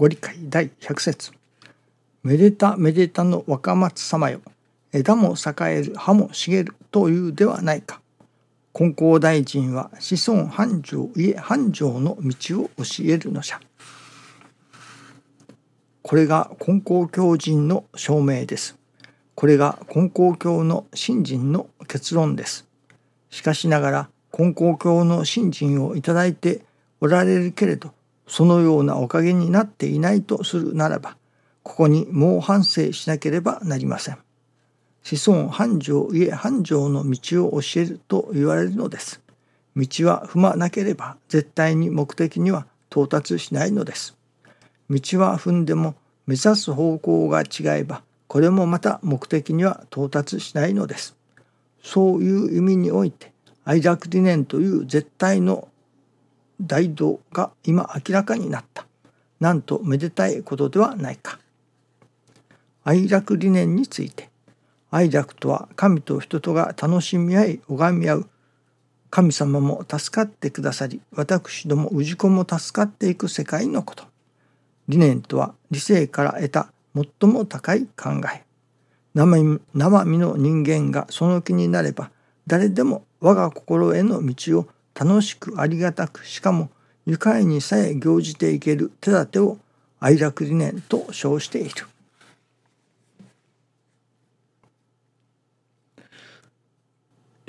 ご理解第100節。めでためでたの若松様よ。枝も栄える葉も茂るというではないか。金光大臣は子孫繁盛家繁盛の道を教えるのじゃ。これが金光教人の証明です。これが金光教の信心の結論です。しかしながら金光教の信心をいただいておられるけれどそのようなおかげになっていないとするならばここに猛反省しなければなりません。子孫繁盛家繁盛の道を教えると言われるのです。道は踏まなければ絶対に目的には到達しないのです。道は踏んでも目指す方向が違えばこれもまた目的には到達しないのです。そういう意味において愛楽理念という絶対の大道が今明らかになった。なんとめでたいことではないか。愛楽理念について愛楽とは神と人とが楽しみ合い拝み合う神様も助かってくださり私ども氏子も助かっていく世界のこと理念とは理性から得た最も高い考え生身の人間がその気になれば誰でも我が心への道を楽しくありがたくしかも愉快にさえ行じていける手立てを愛楽理念と称している。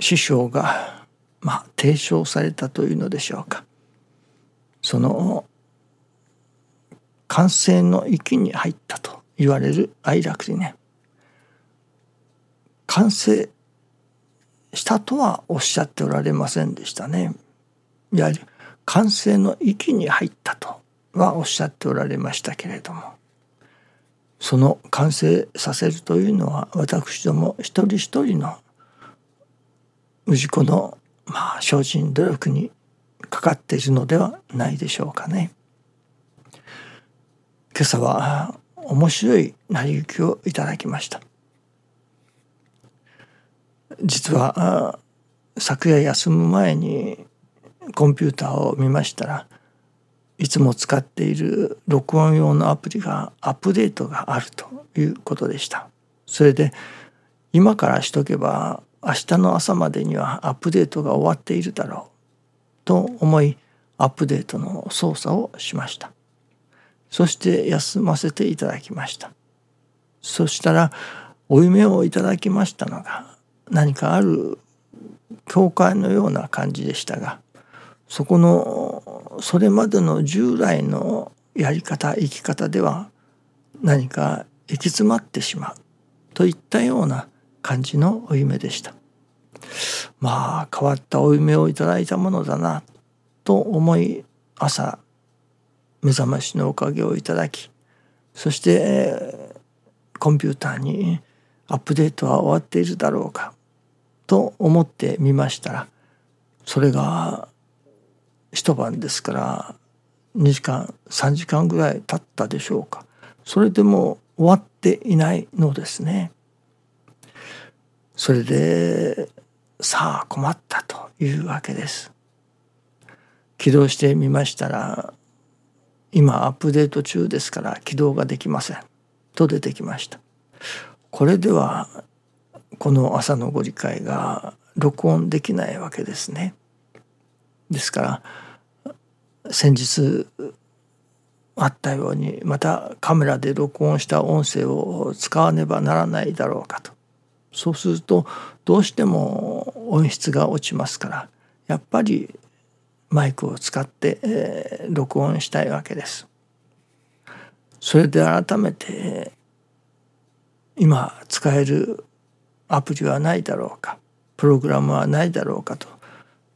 師匠がまあ提唱されたというのでしょうかその完成の域に入ったと言われる愛楽理念完成したとはおっしゃっておられませんでしたね。やはり完成の域に入ったとはおっしゃっておられましたけれどもその完成させるというのは私ども一人一人の氏子のまあ精進努力にかかっているのではないでしょうかね。今朝は面白い成り行きをいただきました。実は昨夜休む前にコンピューターを見ましたらいつも使っている録音用のアプリがアップデートがあるということでした。それで今からしとけば明日の朝までにはアップデートが終わっているだろうと思いアップデートの操作をしました。そして休ませていただきました。そしたらお夢をいただきましたのが何かある教会のような感じでしたがそこのそれまでの従来のやり方生き方では何か行き詰まってしまうといったような感じのお夢でした。まあ変わったお夢をいただいたものだなと思い朝目覚ましのおかげをいただきそしてコンピューターにアップデートは終わっているだろうかと思ってみましたらそれが一晩ですから2時間3時間ぐらい経ったでしょうかそれでも終わっていないのですね。それでさあ困ったというわけです。起動してみましたら今アップデート中ですから起動ができませんと出てきました。これではこの朝のご理解が録音できないわけですね。ですから先日あったようにまたカメラで録音した音声を使わねばならないだろうかとそうするとどうしても音質が落ちますからやっぱりマイクを使って、え、録音したいわけです。それで改めて今使えるアプリはないだろうか。プログラムはないだろうかと。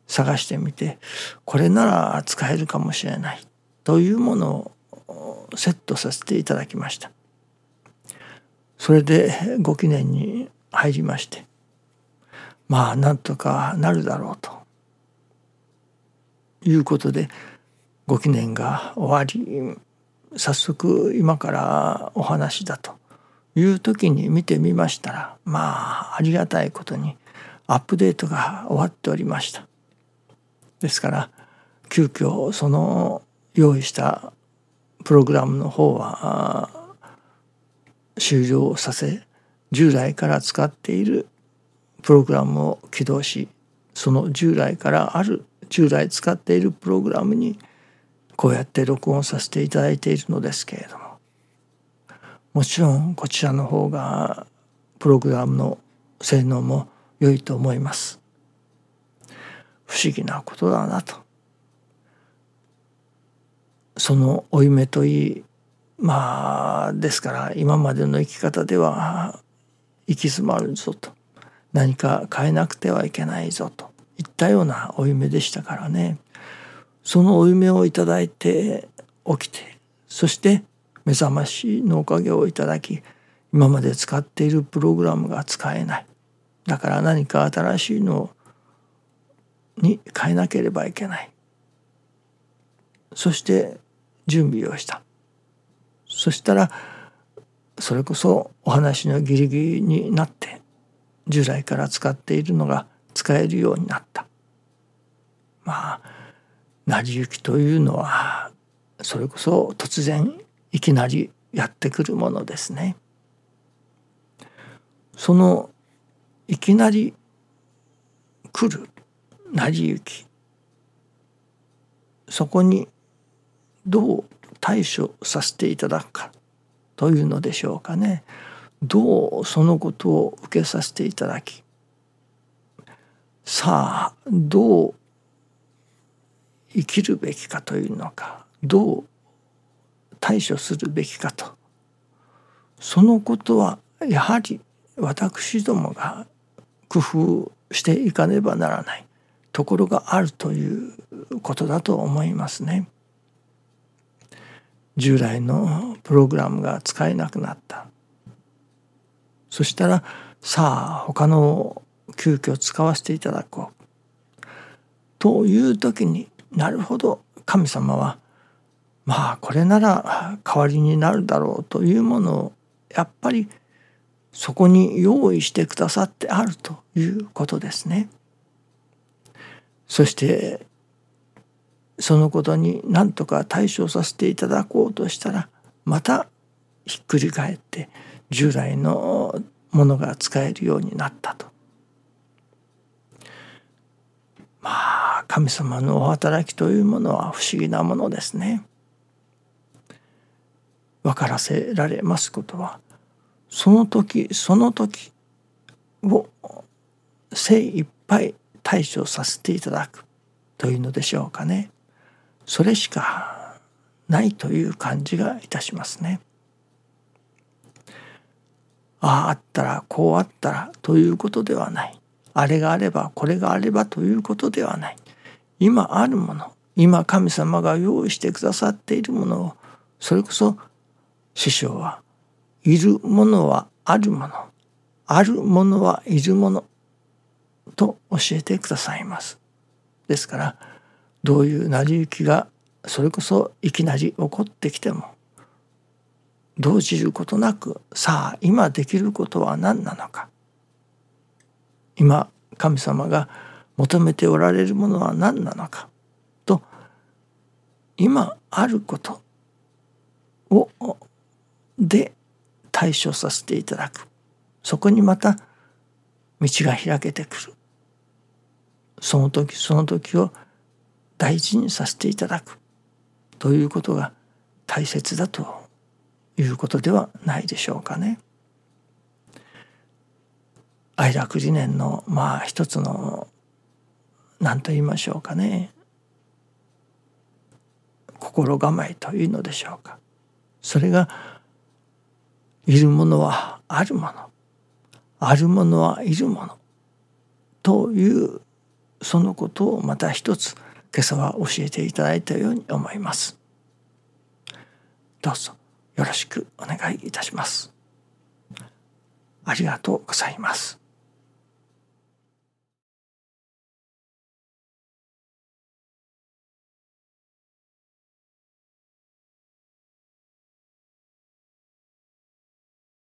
探してみてこれなら使えるかもしれない。というものをセットさせていただきました。それでご記念に入りまして。まあなんとかなるだろうと。いうことでご記念が終わり早速今からお話だと。いう時に見てみましたらまあありがたいことにアップデートが終わっておりました。ですから急遽その用意したプログラムの方は終了させ従来から使っているプログラムを起動しその従来からある従来使っているプログラムにこうやって録音させていただいているのですけれどももちろんこちらの方がプログラムの性能も良いと思います。不思議なことだなと。その負い目といいまあですから今までの生き方では行き詰まるぞと。何か変えなくてはいけないぞと。いったような負い目でしたからね。その負い目をいただいて起きてそして目覚ましのおかげをいただき今まで使っているプログラムが使えない。だから何か新しいのに変えなければいけない。そして準備をした。そしたらそれこそお話のギリギリになって従来から使っているのが使えるようになった。まあ成り行きというのはそれこそ突然いきなりやってくるものですね。そのいきなり来る成り行きそこにどう対処させていただくかというのでしょうかねどうそのことを受けさせていただきさあどう生きるべきかというのかどう対処するべきかと。そのことはやはり私どもが工夫していかねばならない。ところがあるということだと思いますね。従来のプログラムが使えなくなった。そしたらさあ他の急遽使わせていただこう。という時になるほど神様はまあこれなら代わりになるだろうというものをやっぱりそこに用意してくださってあるということですね。そしてそのことに何とか対処させていただこうとしたらまたひっくり返って従来のものが使えるようになったと。まあ神様のお働きというものは不思議なものですね。分からせられますことはその時その時を精一杯対処させていただくというのでしょうかね。それしかないという感じがいたしますね。あああったらこうあったらということではないあれがあればこれがあればということではない今あるもの今神様が用意してくださっているものをそれこそ師匠はいるものはあるものあるものはいるものと教えてくださいます。ですからどういう成り行きがそれこそいきなり起こってきても動じることなくさあ今できることは何なのか今神様が求めておられるものは何なのかと今あることをで対処させていただく。そこにまた道が開けてくる。その時その時を大事にさせていただく。ということが大切だということではないでしょうかね。愛楽理念のまあ一つの何と言いましょうかね。心構えというのでしょうか。それがいるものはあるものあるものはいるものというそのことをまた一つ今朝は教えていただいたように思います。どうぞよろしくお願いいたします。ありがとうございます。